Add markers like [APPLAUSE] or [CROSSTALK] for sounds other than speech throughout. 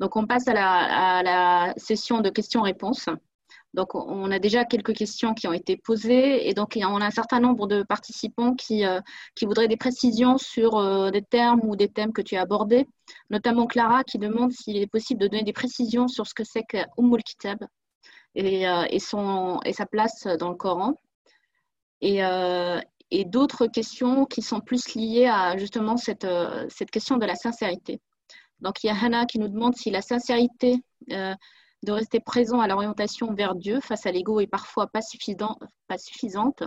Donc, on passe à la, session de questions-réponses. Donc, on a déjà quelques questions qui ont été posées et donc on a un certain nombre de participants qui, euh, qui voudraient des précisions sur euh, des termes ou des thèmes que tu as abordés, notamment Clara qui demande s'il est possible de donner des précisions sur ce que c'est que Umm kitab et, euh, et, sa place dans le Coran. Et, et d'autres questions qui sont plus liées à justement cette, cette question de la sincérité. Donc, il y a Hannah qui nous demande si la sincérité de rester présent à l'orientation vers Dieu face à l'ego est parfois pas, suffisant, pas suffisante.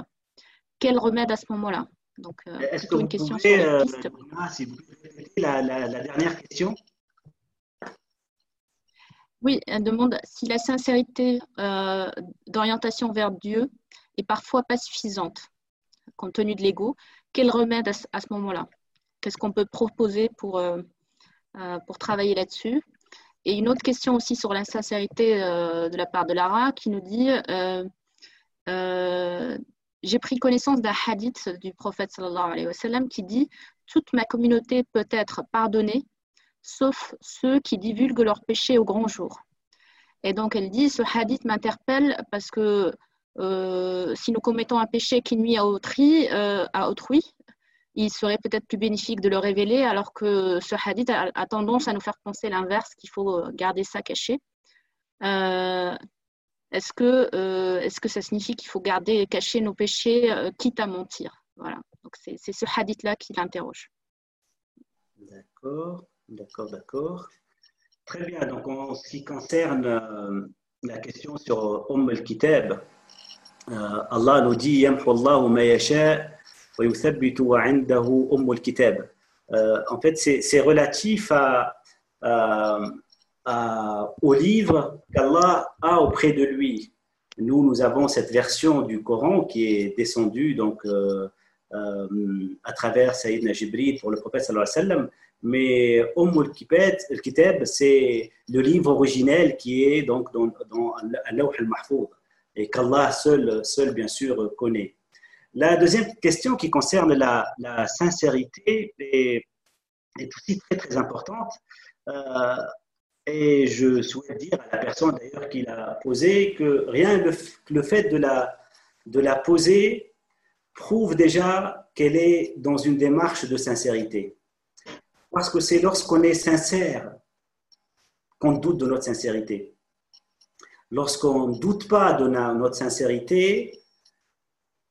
Quel remède à ce moment-là? Donc, euh, Est-ce que une question sur la piste. la, dernière question? Oui, elle demande si la sincérité euh, d'orientation vers Dieu est parfois pas suffisante compte tenu de l'ego. Quel remède à, ce moment-là? Qu'est-ce qu'on peut proposer pour, euh, pour travailler là-dessus et une autre question aussi sur la sincérité euh, de la part de Lara qui nous dit euh, euh, J'ai pris connaissance d'un hadith du prophète sallallahu alayhi wa sallam qui dit Toute ma communauté peut être pardonnée, sauf ceux qui divulguent leurs péchés au grand jour. Et donc elle dit Ce hadith m'interpelle parce que si nous commettons un péché qui nuit à autrui il serait peut-être plus bénéfique de le révéler, alors que ce hadith a, tendance à nous faire penser l'inverse, qu'il faut euh, garder ça caché. Euh, est-ce que, euh, est-ce que ça signifie qu'il faut garder cacher nos péchés, quitte à mentir? Voilà. Donc c'est, ce hadith-là qui l'interroge. D'accord, d'accord, d'accord. Très bien. Donc en ce qui concerne la question sur Umm al-Kitab, Allah nous dit Allahu ma yasha en fait, c'est relatif au livre qu'Allah a auprès de lui. Nous, nous avons cette version du Coran qui est descendue donc, euh, euh, à travers Sayyidina Jibril pour le prophète sallallahu alayhi wa. Mais Umm al-Kitab, c'est le livre originel qui est donc dans, dans al al-Mahfoud et qu'Allah seul, seul, bien sûr, connaît. La deuxième question qui concerne la, sincérité est, aussi très très importante. Euh, et je souhaite dire à la personne d'ailleurs qui l'a posée que rien que le, fait de la, de la poser prouve déjà qu'elle est dans une démarche de sincérité. Parce que c'est lorsqu'on est sincère qu'on doute de notre sincérité. Lorsqu'on ne doute pas de notre sincérité,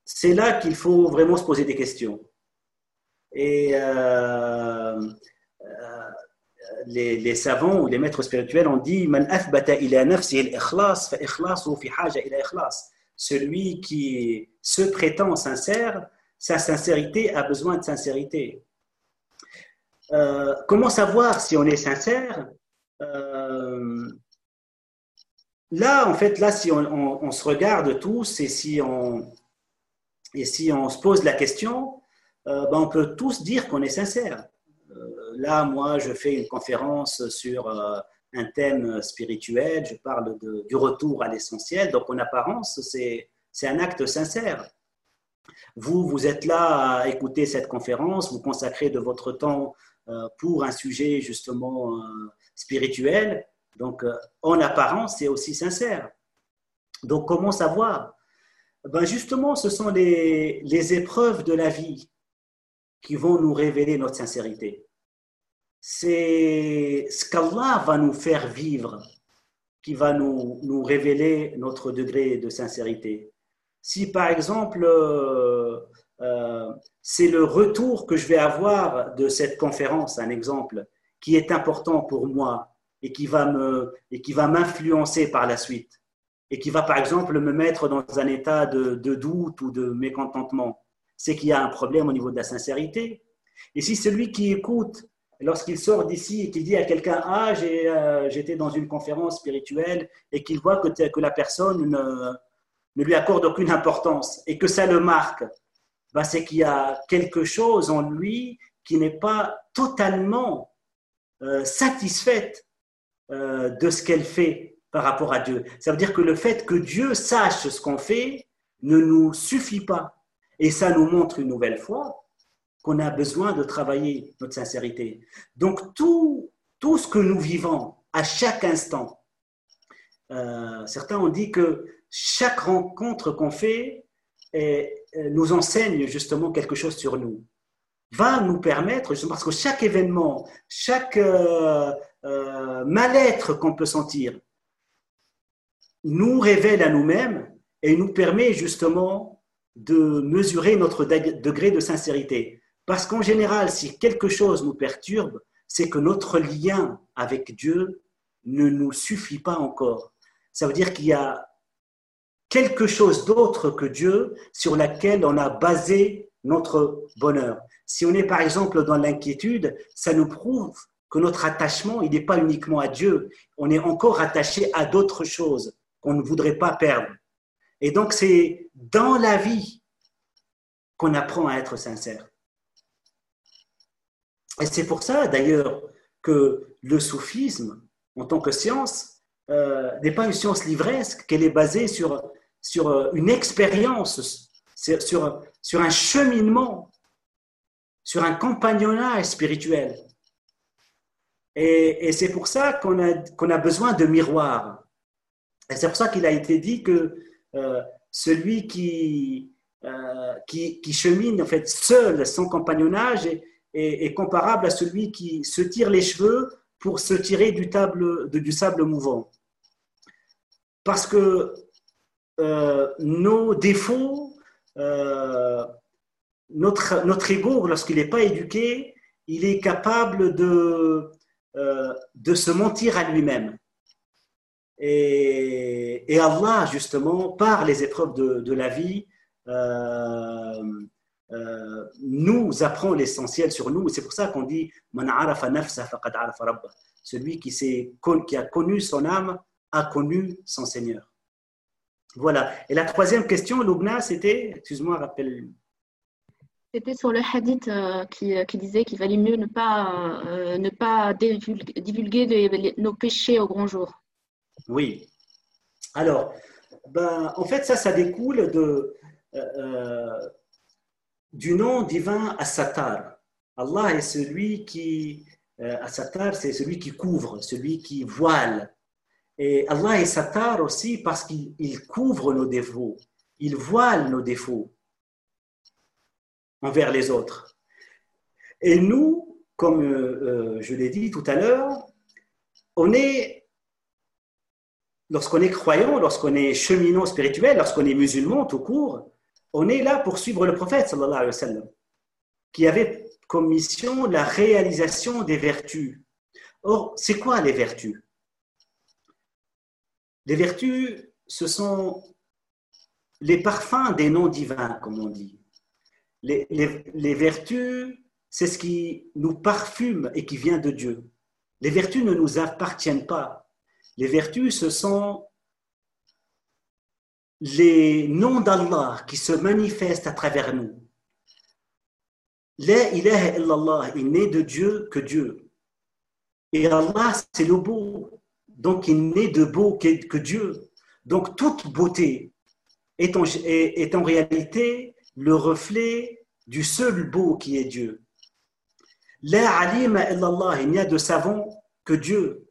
c'est là qu'il faut vraiment se poser des questions. Et euh, euh, les, savants ou les maîtres spirituels ont dit Celui qui se prétend sincère, sa sincérité a besoin de sincérité. Euh, comment savoir si on est sincère? Là, en fait, là, si on se regarde tous et si on, et si on se pose la question, euh, ben on peut tous dire qu'on est sincère. Euh, là, moi, je fais une conférence sur euh, un thème spirituel, je parle du retour à l'essentiel, donc en apparence, c'est un acte sincère. Vous, vous êtes là à écouter cette conférence, vous consacrez de votre temps pour un sujet justement spirituel, donc en apparence, c'est aussi sincère. Donc comment savoir? Ben Justement, ce sont les, épreuves de la vie qui vont nous révéler notre sincérité. C'est ce qu'Allah va nous faire vivre qui va nous, révéler notre degré de sincérité. Si par exemple, euh, euh, c'est le retour que je vais avoir de cette conférence, un exemple, qui est important pour moi et qui va m'influencer par la suite et qui va par exemple me mettre dans un état de, doute ou de mécontentement, c'est qu'il y a un problème au niveau de la sincérité. Et si celui qui écoute, lorsqu'il sort d'ici et qu'il dit à quelqu'un Ah, euh, j'étais dans une conférence spirituelle, et qu'il voit que, la personne ne, ne, lui accorde aucune importance et que ça le marque, ben c'est qu'il y a quelque chose en lui qui n'est pas totalement euh, satisfaite euh, de ce qu'elle fait par rapport à Dieu. Ça veut dire que le fait que Dieu sache ce qu'on fait ne nous suffit pas. Et ça nous montre une nouvelle fois qu'on a besoin de travailler notre sincérité. Donc tout, tout ce que nous vivons à chaque instant. Euh, certains ont dit que chaque rencontre qu'on fait nous enseigne justement quelque chose sur nous, va nous permettre, parce que chaque événement, chaque euh, euh, mal-être qu'on peut sentir, nous révèle à nous-mêmes et nous permet justement de mesurer notre degré de sincérité. Parce qu'en général, si quelque chose nous perturbe, c'est que notre lien avec Dieu ne nous suffit pas encore. Ça veut dire qu'il y a quelque chose d'autre que Dieu sur laquelle on a basé notre bonheur. Si on est par exemple dans l'inquiétude, ça nous prouve que notre attachement, il n'est pas uniquement à Dieu, on est encore attaché à d'autres choses qu'on ne voudrait pas perdre. Et donc c'est dans la vie qu'on apprend à être sincère. Et c'est pour ça d'ailleurs que le soufisme, en tant que science, euh, n'est pas une science livresque, qu'elle est basée sur, sur euh, une expérience, sur, sur un cheminement, sur un compagnonnage spirituel. Et, c'est pour ça qu'on a, qu'on a besoin de miroirs. C'est pour ça qu'il a été dit que euh, celui qui, qui, chemine en fait seul son compagnonnage est, comparable à celui qui se tire les cheveux pour se tirer du, sable mouvant. Parce que euh, nos défauts, euh, notre, notre ego, lorsqu'il n'est pas éduqué, il est capable de, euh, de se mentir à lui-même. Et, et, Allah, justement, par les épreuves de, la vie, euh, nous apprend l'essentiel sur nous. C'est pour ça qu'on dit celui qui, qui a connu son âme a connu son Seigneur. Voilà. Et la troisième question, Lubna, c'était, excuse-moi, rappelle. C'était sur le hadith euh, qui, euh, qui, disait qu'il valait mieux ne pas, ne pas divulguer, nos péchés au grand jour. Oui. Alors, ben, en fait, ça, ça découle de du nom divin Assatar. Allah est celui qui, euh, Assatar, c'est celui qui couvre, celui qui voile. Et Allah est Satar aussi parce qu'il couvre nos défauts, il voile nos défauts envers les autres. Et nous, comme euh, euh, je l'ai dit tout à l'heure, on est, lorsqu'on est croyant, lorsqu'on est cheminot spirituel, lorsqu'on est musulman tout court, on est là pour suivre le prophète qui avait comme mission la réalisation des vertus. Or, c'est quoi les vertus? Les vertus, ce sont les parfums des noms divins, comme on dit. Les vertus, c'est ce qui nous parfume et qui vient de Dieu. Les vertus ne nous appartiennent pas. Les vertus, ce sont les noms d'Allah qui se manifestent à travers nous. La ilaha illallah, il n'est de Dieu que Dieu. Et Allah, c'est le beau. Donc, il n'est de beau que Dieu. Donc, toute beauté est en, réalité le reflet du seul beau qui est Dieu. La alima illallah, il n'y a de savant que Dieu.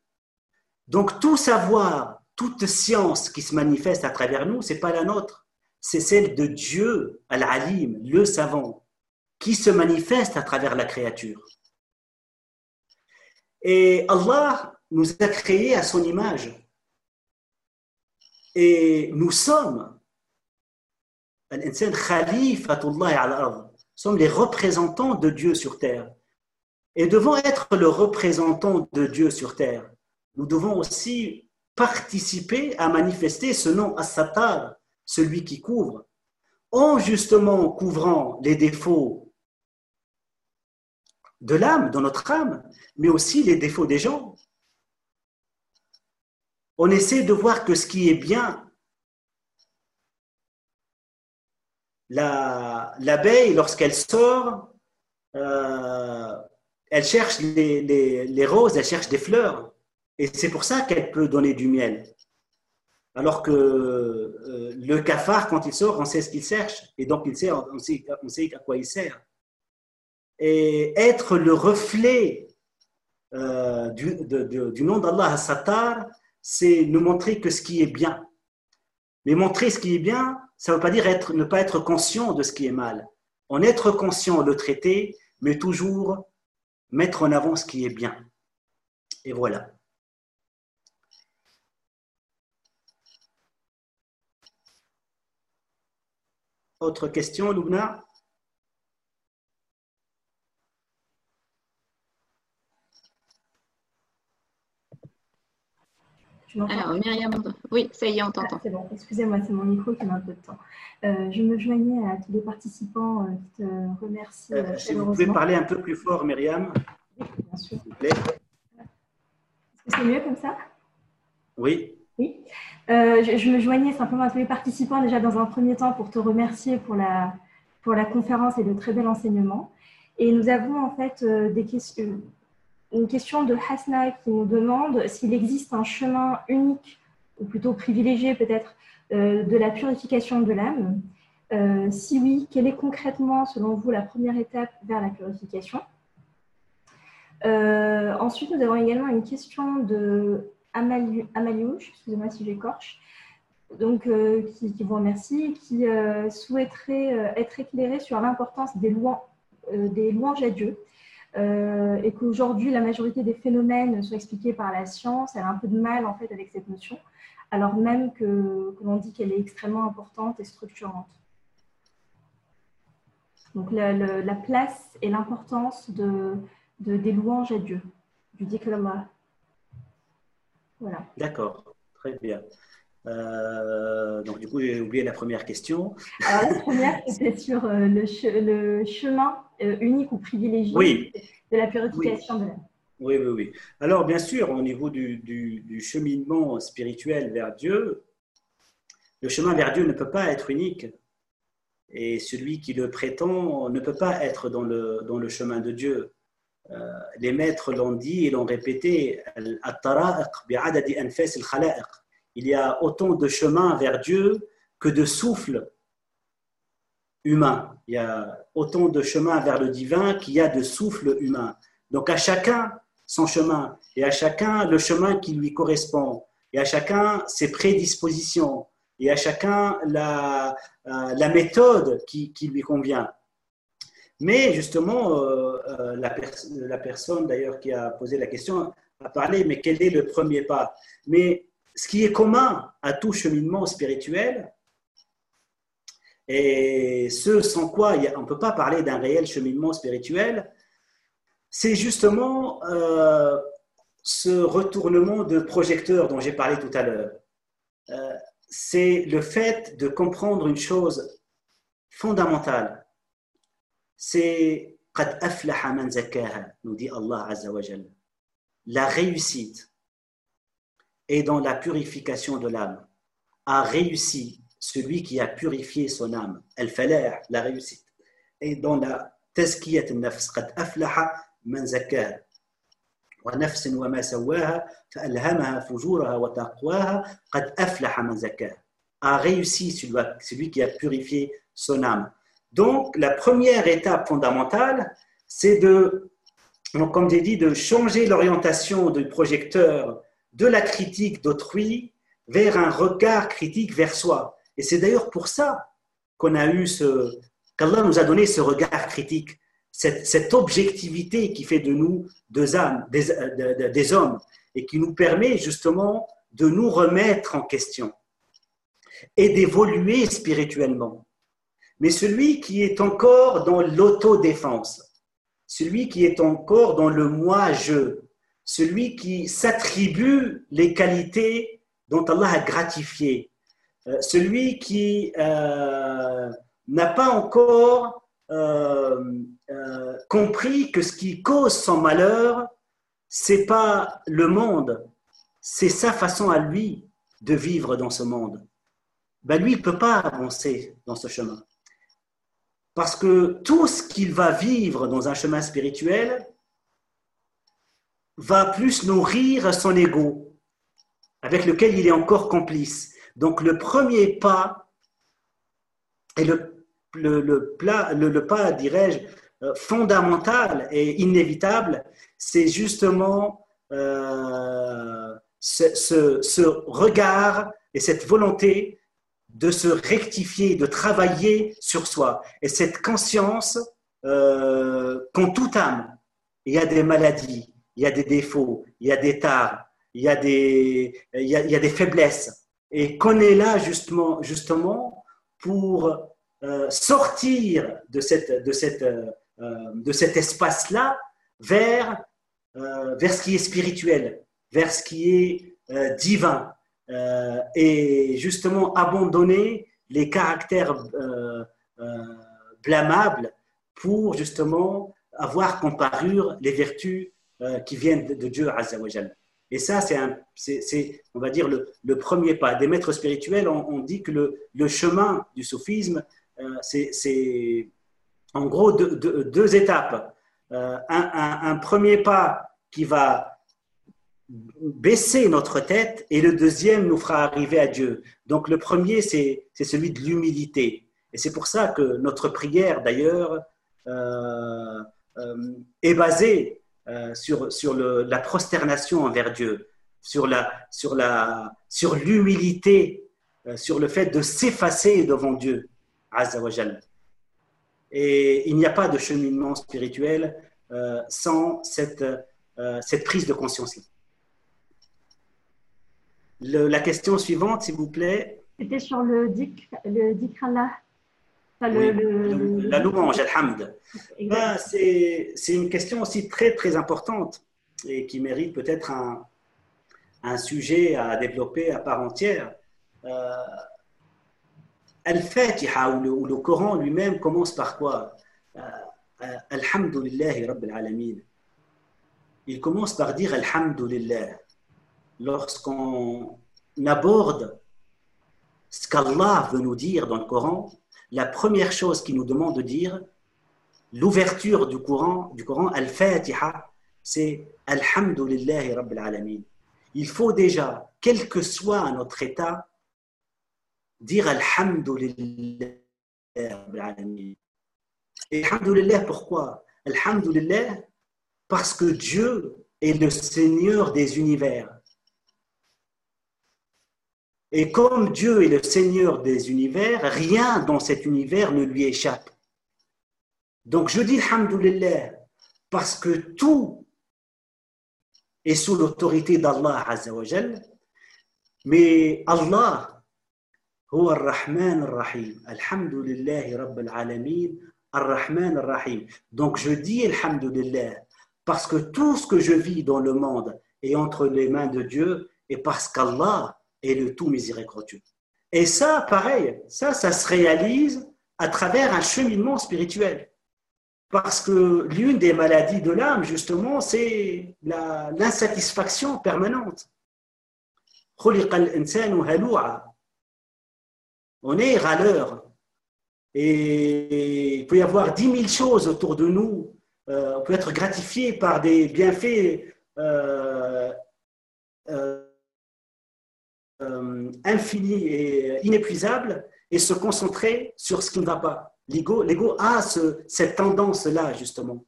Donc, tout savoir toute science qui se manifeste à travers nous, c'est pas la nôtre, c'est celle de Dieu, Al-Alim, le savant, qui se manifeste à travers la créature. Et Allah nous a créés à son image. Et nous sommes, sommes les représentants de Dieu sur terre. Et devant être le représentant de Dieu sur terre, nous devons aussi participer à manifester ce nom As-Sattar, celui qui couvre, en justement couvrant les défauts de l'âme, de notre âme, mais aussi les défauts des gens. On essaie de voir que ce qui est bien, l'abeille, lorsqu'elle sort, euh, elle cherche les roses, elle cherche des fleurs. Et c'est pour ça qu'elle peut donner du miel. Alors que euh, le cafard, quand il sort, on sait ce qu'il cherche. Et donc, il on, sait, on sait à quoi il sert. Et être le reflet euh, du, nom d'Allah c'est nous montrer que ce qui est bien. Mais montrer ce qui est bien, ça ne veut pas dire ne pas être conscient de ce qui est mal. En être conscient, le traiter, mais toujours mettre en avant ce qui est bien. Et voilà. Autre question, Lubna Alors, Myriam, oui, ça y est, on t'entend. Ah, c'est bon, excusez-moi, c'est mon micro qui met un peu de temps. Euh, je me joignais à tous les participants euh, qui te remercient. Euh, si vous pouvez parler un peu plus fort, Myriam. Oui, bien sûr. Est-ce que c'est mieux comme ça? Oui. Oui. Je, je, me joignais simplement à tous les participants déjà dans un premier temps pour te remercier pour la, pour la conférence et le très bel enseignement. Et nous avons en fait des questions une question de Hasna qui nous demande s'il existe un chemin unique, ou plutôt privilégié peut-être, euh, de la purification de l'âme. Euh, si oui, quelle est concrètement, selon vous, la première étape vers la purification? Euh, Ensuite, nous avons également une question de Amaliouche, excusez-moi si j'écorche, donc, qui, qui, vous remercie, qui souhaiterait être éclairé sur l'importance des, louanges à Dieu euh, et qu'aujourd'hui la majorité des phénomènes sont expliqués par la science, elle a un peu de mal en fait avec cette notion, alors même que, l'on dit qu'elle est extrêmement importante et structurante. Donc la, place et l'importance de, des louanges à Dieu, du diklama. Voilà. D'accord, très bien. Euh, donc, du coup, j'ai oublié la première question. Alors, la première, [LAUGHS] c'était sur euh, le, le, chemin euh, unique ou privilégié de la purification de l'âme. Oui, oui, oui. Alors, bien sûr, au niveau du, du, cheminement spirituel vers Dieu, le chemin vers Dieu ne peut pas être unique. Et celui qui le prétend ne peut pas être dans le, dans le chemin de Dieu. Les maîtres l'ont dit et l'ont répété il y a autant de chemins vers Dieu que de souffles humains. Il y a autant de chemins vers le divin qu'il y a de souffles humains. Donc à chacun son chemin et à chacun le chemin qui lui correspond et à chacun ses prédispositions et à chacun la, euh, méthode qui, qui, lui convient. Mais justement, euh, la, la, personne d'ailleurs qui a posé la question a parlé, mais quel est le premier pas? Mais ce qui est commun à tout cheminement spirituel, et ce sans quoi on ne peut pas parler d'un réel cheminement spirituel, c'est justement euh, ce retournement de projecteur dont j'ai parlé tout à l'heure. Euh, c'est le fait de comprendre une chose fondamentale. C'est nous dit Allah Azza wa La réussite et dans la purification de l'âme. A réussi celui qui a purifié son âme. Fait la réussite. Et dans la تزكية النفس قد أفلح من زكاها ونفس وما سواها فألهمها فجورها وتقواها قد أفلح من زكاها a réussi celui qui a purifié son âme. Donc, la première étape fondamentale, c'est de, donc, comme j'ai dit, de changer l'orientation du projecteur de la critique d'autrui vers un regard critique vers soi. Et c'est d'ailleurs pour ça qu'on a eu ce, qu'Allah nous a donné ce regard critique, cette, objectivité qui fait de nous deux âmes, des, des hommes, et qui nous permet justement de nous remettre en question et d'évoluer spirituellement. Mais celui qui est encore dans l'autodéfense, celui qui est encore dans le moi-je, celui qui s'attribue les qualités dont Allah a gratifié, euh, celui qui euh, n'a pas encore euh, compris que ce qui cause son malheur, c'est pas le monde, c'est sa façon à lui de vivre dans ce monde. Ben lui, il ne peut pas avancer dans ce chemin. Parce que tout ce qu'il va vivre dans un chemin spirituel, va plus nourrir son ego, avec lequel il est encore complice. Donc le premier pas, et le, pas, dirais-je, euh, fondamental et inévitable, c'est justement euh, ce, regard et cette volonté de se rectifier, de travailler sur soi. Et cette conscience euh, qu'en toute âme, il y a des maladies, il y a des défauts, il y a des tares, il y a des, faiblesses. Et qu'on est là justement, pour euh, sortir de, cette, euh, cet espace-là euh, vers ce qui est spirituel, vers ce qui est divin. Et justement abandonner les caractères blâmables pour justement avoir comme parure les vertus qui viennent de, Dieu Azzawajal. Et ça, c'est, on va dire, le, premier pas. Des maîtres spirituels, on, dit que le, chemin du soufisme, euh, c'est en gros deux, étapes. Euh, un, premier pas qui va baisser notre tête et le deuxième nous fera arriver à Dieu. Donc le premier, c'est celui de l'humilité. Et c'est pour ça que notre prière, d'ailleurs, euh, est basée sur, sur la prosternation envers Dieu, sur l'humilité, sur, la, sur, sur le fait de s'effacer devant Dieu. Et il n'y a pas de cheminement spirituel euh, sans cette, euh, cette prise de conscience-là. La question suivante, s'il vous plaît. C'était sur le dik, le dikrallah. la louange, alhamd. Ben, c'est une question aussi très, très importante et qui mérite peut-être un, un, sujet à développer à part entière. Euh, Al-Fatiha ou le, Coran lui-même commence par quoi? Euh, Alhamdulillahi Rabbil Alamin. Il commence par dire Alhamdulillah. Lorsqu'on aborde ce qu'Allah veut nous dire dans le Coran, la première chose qu'il nous demande de dire, l'ouverture du Coran, du Coran Al-Fatiha, c'est Alhamdulillahi Rabbil Alamin. Il faut déjà, quel que soit notre état, dire Alhamdulillah. Et Alhamdulillah, pourquoi Alhamdulillah, parce que Dieu est le Seigneur des univers. Et comme Dieu est le Seigneur des univers, rien dans cet univers ne lui échappe. Donc je dis Alhamdulillah, parce que tout est sous l'autorité d'Allah mais Allah هو الرحمن الرحيم الحمد لله رب العالمين الرحمن الرحيم donc je dis alhamdulillah parce que tout ce que je vis dans le monde est entre les mains de Dieu et parce qu'Allah et le tout miséricordieux. Et ça, pareil, ça, ça se réalise à travers un cheminement spirituel. Parce que l'une des maladies de l'âme, justement, c'est l'insatisfaction permanente. On est râleur. Et il peut y avoir dix mille choses autour de nous. Euh, on peut être gratifié par des bienfaits euh, infinis et inépuisables et se concentrer sur ce qui ne va pas. L'ego a cette tendance-là, justement.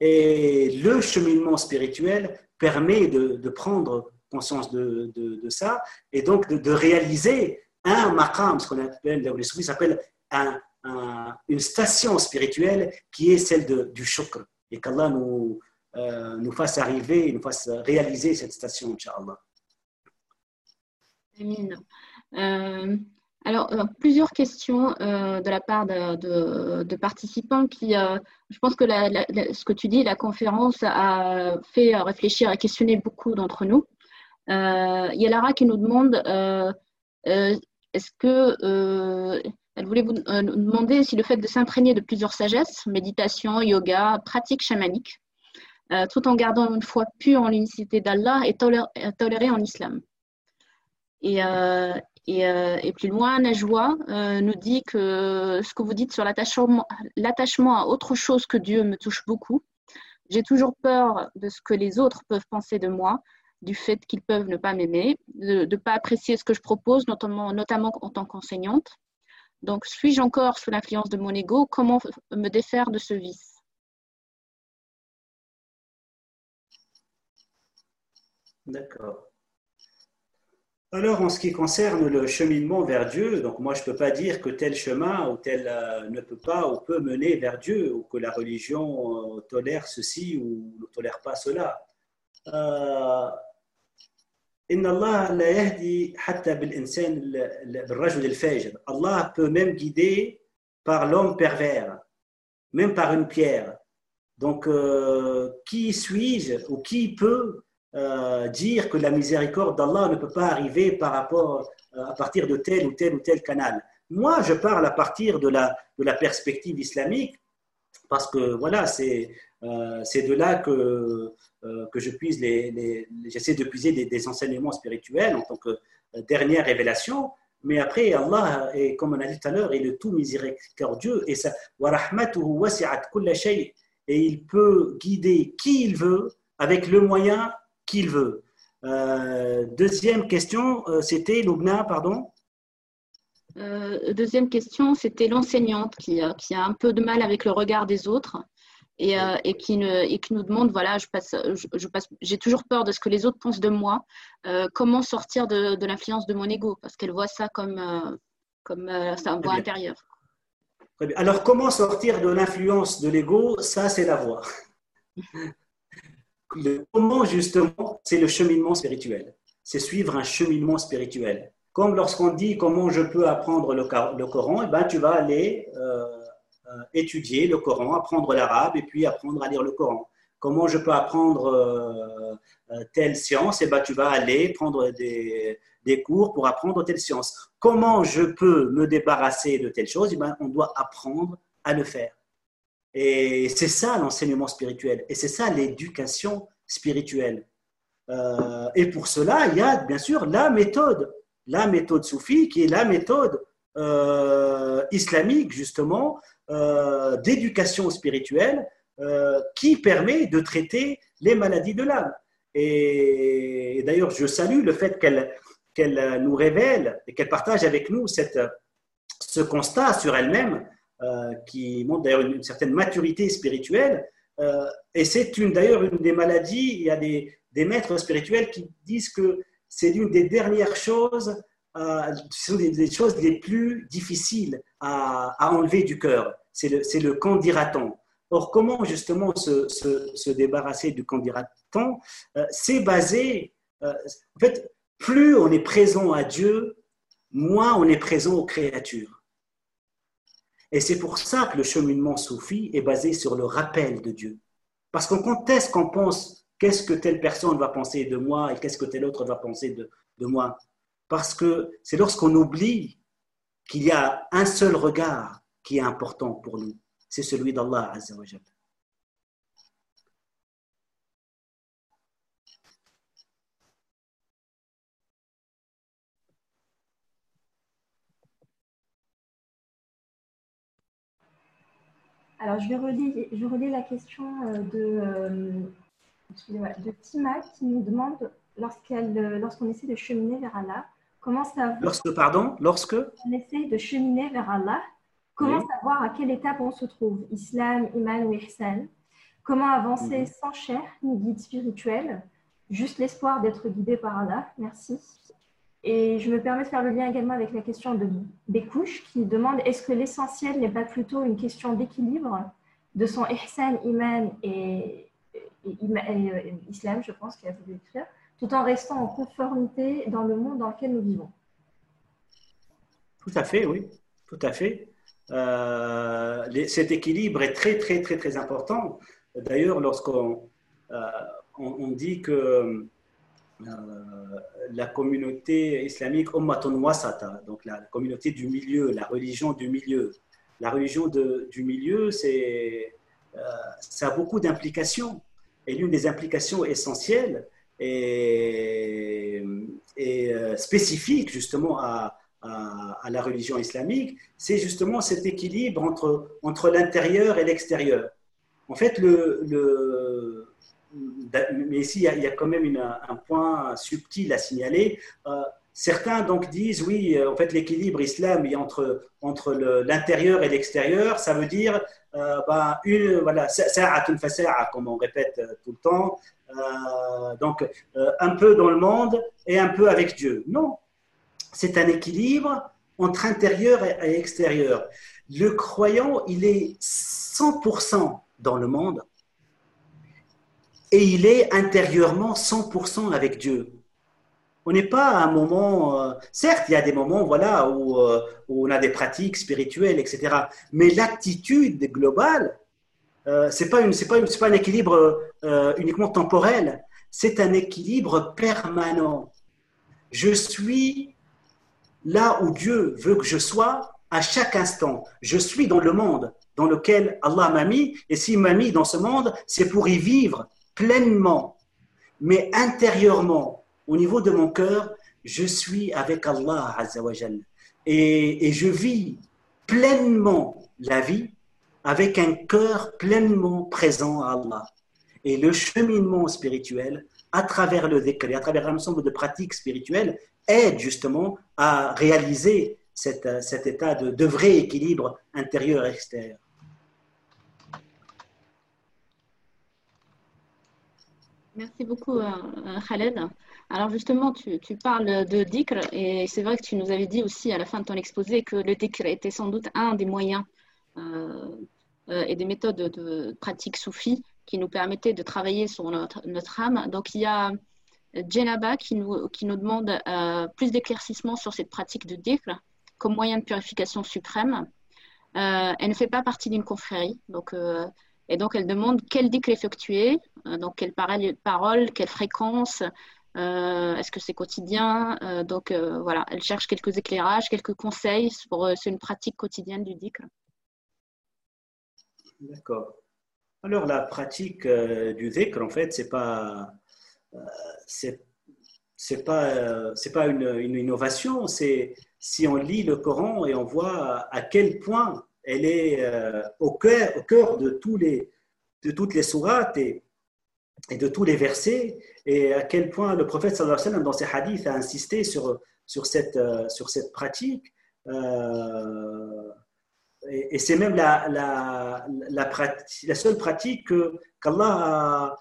Et le cheminement spirituel permet de, prendre conscience de, ça et donc de réaliser un maqam, ce qu'on appelle, les soufis s'appelle une station spirituelle qui est celle du shukr. Et qu'Allah nous, euh, nous fasse arriver, nous fasse réaliser cette station, Inch'Allah. Amin. Euh, alors, euh, plusieurs questions de la part de, participants qui, je pense que ce que tu dis, la conférence a fait réfléchir, a questionné beaucoup d'entre nous. Il y a Lara qui nous demande est-ce que euh, elle voulait vous euh, demander si le fait de s'imprégner de plusieurs sagesses, méditation, yoga, pratique chamanique, euh, tout en gardant une foi pure en l'unicité d'Allah, est toléré en islam? Et, et, plus loin, Najwa nous dit que ce que vous dites sur l'attachement à autre chose que Dieu me touche beaucoup. J'ai toujours peur de ce que les autres peuvent penser de moi du fait qu'ils peuvent ne pas m'aimer, de ne pas apprécier ce que je propose, notamment, notamment en tant qu'enseignante. Donc, suis-je encore sous l'influence de mon ego? Comment me défaire de ce vice? D'accord. Alors, en ce qui concerne le cheminement vers Dieu, donc moi, je ne peux pas dire que tel chemin ou tel euh, ne peut pas ou peut mener vers Dieu, ou que la religion euh, tolère ceci ou ne tolère pas cela. Euh, Allah peut même guider par l'homme pervers, même par une pierre. Donc, qui suis-je ou qui peut euh, dire que la miséricorde d'Allah ne peut pas arriver par rapport, euh, à partir de tel ou tel ou tel canal. Moi, je parle à partir de la, de la perspective islamique, parce que voilà, c'est euh, de là que, euh, que je puise les, les j'essaie de puiser des, enseignements spirituels en tant que dernière révélation. Mais après, Allah, est, comme on a dit tout à l'heure, est le tout miséricordieux et ça, et il peut guider qui il veut avec le moyen qu'il veut. Euh, deuxième question, euh, c'était Loubna, pardon euh, Deuxième question, c'était l'enseignante qui, qui, a un peu de mal avec le regard des autres et, et, qui, ne, et qui, nous demande, voilà, je passe, je, passe, j'ai toujours peur de ce que les autres pensent de moi. comment sortir de, de l'influence de mon ego? Parce qu'elle voit ça comme, comme c'est un voie intérieur. Alors, comment sortir de l'influence de l'ego? Ça, c'est la voie. [LAUGHS] comment justement, c'est le cheminement spirituel? C'est suivre un cheminement spirituel. Comme lorsqu'on dit comment je peux apprendre le, Coran, eh ben, tu vas aller euh, euh, étudier le Coran, apprendre l'arabe et puis apprendre à lire le Coran. Comment je peux apprendre euh, telle science? Eh ben, tu vas aller prendre des, des, cours pour apprendre telle science. Comment je peux me débarrasser de telle chose? Eh ben, On doit apprendre à le faire. Et c'est ça l'enseignement spirituel. Et c'est ça l'éducation spirituelle. Euh, et pour cela, il y a bien sûr la méthode, la méthode soufie, qui est la méthode euh, islamique, justement, euh, d'éducation spirituelle, qui permet de traiter les maladies de l'âme. Et, d'ailleurs, je salue le fait qu'elle qu'elle nous révèle et qu'elle partage avec nous cette, ce constat sur elle-même qui montre d'ailleurs une, certaine maturité spirituelle. Euh, et c'est d'ailleurs une des maladies, il y a des, des maîtres spirituels qui disent que c'est l'une des dernières choses, euh, sont des, choses les plus difficiles à, à enlever du cœur. C'est le, le candidaton. Or, comment justement se, se, débarrasser du candidaton C'est basé, en fait, plus on est présent à Dieu, moins on est présent aux créatures. Et c'est pour ça que le cheminement soufi est basé sur le rappel de Dieu. Parce qu'on conteste qu'on pense qu'est-ce que telle personne va penser de moi et qu'est-ce que telle autre va penser de, moi. Parce que c'est lorsqu'on oublie qu'il y a un seul regard qui est important pour nous. C'est celui d'Allah. Alors, je vais je relis la question euh, de, euh, de Tima qui nous demande lorsqu'elle, lorsqu'on essaie de cheminer vers Allah, comment savoir. Lorsque, pardon Lorsque On essaie de cheminer vers Allah, comment savoir à quelle étape on se trouve? Islam, Iman ou Ihsan? Comment avancer mhm. sans chair ni guide spirituel? Juste l'espoir d'être guidé par Allah. Merci. Et je me permets de faire le lien également avec la question de Bécouche qui demande est-ce que l'essentiel n'est pas plutôt une question d'équilibre de son ihsan, iman et, euh, islam, je pense qu'il a voulu écrire, tout en restant en conformité dans le monde dans lequel nous vivons? Tout à fait, oui, tout à fait. Euh, cet équilibre est très, très, très, très important. D'ailleurs, lorsqu'on euh, on, dit que la communauté islamique Ummatun Wasata, donc la communauté du milieu, la religion du milieu. La religion du milieu, euh, ça a beaucoup d'implications. Et l'une des implications essentielles et, et euh, spécifiques justement à, la religion islamique, c'est justement cet équilibre entre, entre l'intérieur et l'extérieur. En fait, le mais ici, il y, a, quand même un point subtil à signaler. Euh, certains donc disent oui, euh, en fait, l'équilibre islam entre, entre l'intérieur et l'extérieur, ça veut dire euh, bah, une, voilà, comme on répète tout le temps, donc un peu dans le monde et un peu avec Dieu. Non, c'est un équilibre entre intérieur et extérieur. Le croyant, il est 100% dans le monde et il est intérieurement 100% avec Dieu. On n'est pas à un moment, euh, certes, il y a des moments voilà, où, euh, on a des pratiques spirituelles, etc. Mais l'attitude globale, euh, ce n'est pas, pas, pas, un équilibre uniquement temporel, c'est un équilibre permanent. Je suis là où Dieu veut que je sois à chaque instant. Je suis dans le monde dans lequel Allah m'a mis, et s'il m'a mis dans ce monde, c'est pour y vivre pleinement. Mais intérieurement, au niveau de mon cœur, je suis avec Allah Azzawajal. Et, et je vis pleinement la vie avec un cœur pleinement présent à Allah. Et le cheminement spirituel, à travers le dhikr et à travers un ensemble de pratiques spirituelles, aide justement à réaliser cet, état de, de vrai équilibre intérieur et extérieur. Merci beaucoup, euh, euh, Khaled. Alors justement, tu, parles de dhikr et c'est vrai que tu nous avais dit aussi à la fin de ton exposé que le dhikr était sans doute un des moyens euh, et des méthodes de pratique soufie qui nous permettaient de travailler sur notre, âme. Donc il y a Djenaba qui nous, qui nous demande plus d'éclaircissement sur cette pratique de dhikr comme moyen de purification suprême. elle ne fait pas partie d'une confrérie, donc et donc, elle demande quel dhikr effectuer, donc quelle parole, quelle fréquence, euh, est-ce que c'est quotidien euh, Donc, voilà, elle cherche quelques éclairages, quelques conseils pour une pratique quotidienne du dhikr. D'accord. Alors, la pratique du dhikr, en fait, c'est pas. pas pas une, une innovation c'est si on lit le Coran et on voit à quel point elle est euh, au, cœur, au de, de toutes les sourates et, et, de tous les versets, et à quel point le prophète sallallahu alayhi wa sallam, dans ses hadiths, a insisté sur, sur, cette, euh, sur cette pratique. Euh, et, c'est même la, la, la, seule pratique qu'Allah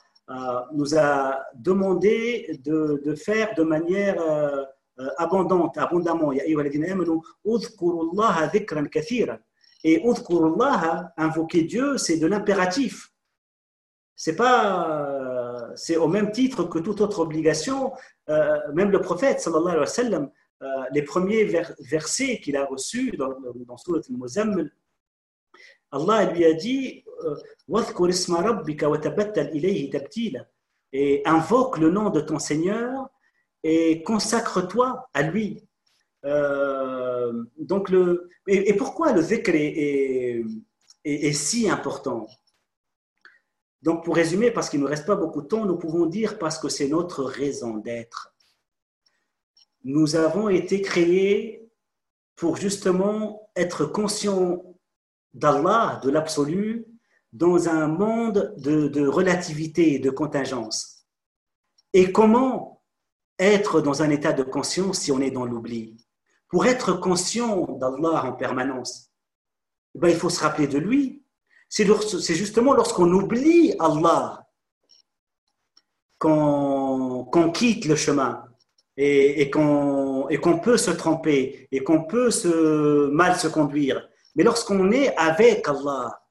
nous a demandé de, de, faire de manière abondante, abondamment. Et Allah, invoquer Dieu, c'est de l'impératif. C'est pas, c'est au même titre que toute autre obligation. Euh, même le prophète, sallallahu alayhi wa euh, les premiers versets qu'il a reçus dans, dans al-Muzammil, Allah lui a dit euh, et invoque le nom de ton Seigneur et consacre-toi à lui. Donc et, pourquoi le zikr est, si important? Donc pour résumer, parce qu'il ne nous reste pas beaucoup de temps, nous pouvons dire parce que c'est notre raison d'être. Nous avons été créés pour justement être conscients d'Allah, de l'absolu, dans un monde de, de relativité et de contingence. Et comment être dans un état de conscience si on est dans l'oubli? Pour être conscient d'Allah en permanence, eh ben, il faut se rappeler de lui. C'est justement lorsqu'on oublie Allah qu'on quitte le chemin et, qu'on peut se tromper et qu'on peut mal se conduire. Mais lorsqu'on est avec Allah,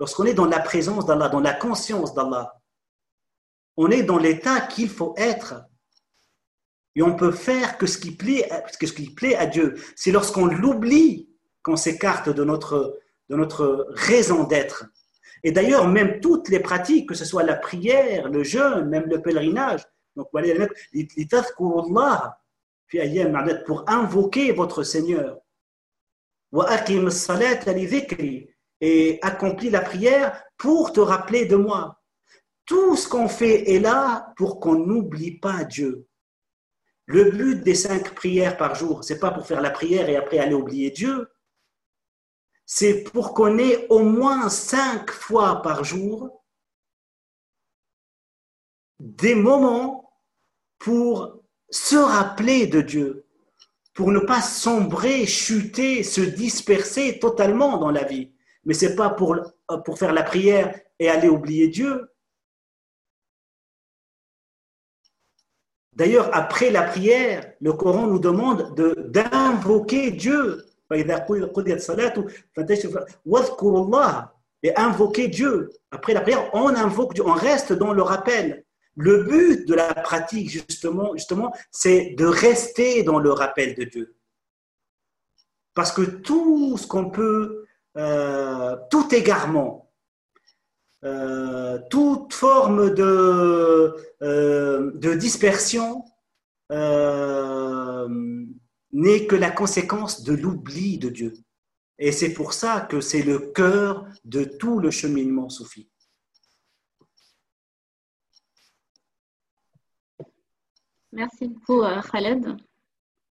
lorsqu'on est dans la présence d'Allah, dans la conscience d'Allah, on est dans l'état qu'il faut être et on peut faire que ce qui plaît à Dieu. C'est lorsqu'on l'oublie qu'on s'écarte de notre, de notre raison d'être. Et d'ailleurs, même toutes les pratiques, que ce soit la prière, le jeûne, même le pèlerinage, donc pour invoquer votre Seigneur. Et accomplir la prière pour te rappeler de moi. Tout ce qu'on fait est là pour qu'on n'oublie pas Dieu. Le but des cinq prières par jour, c'est pas pour faire la prière et après aller oublier Dieu. C'est pour qu'on ait au moins cinq fois par jour des moments pour se rappeler de Dieu, pour ne pas sombrer, chuter, se disperser totalement dans la vie. Mais c'est pas pour, pour faire la prière et aller oublier Dieu. D'ailleurs, après la prière, le Coran nous demande d'invoquer Dieu. Et invoquer Dieu. Après la prière, on invoque Dieu, on reste dans le rappel. Le but de la pratique, justement, justement c'est de rester dans le rappel de Dieu. Parce que tout ce qu'on peut, euh, tout égarement, euh, toute forme de, euh, de dispersion n'est que la conséquence de l'oubli de Dieu. Et c'est pour ça que c'est le cœur de tout le cheminement soufi. Merci beaucoup, Khaled.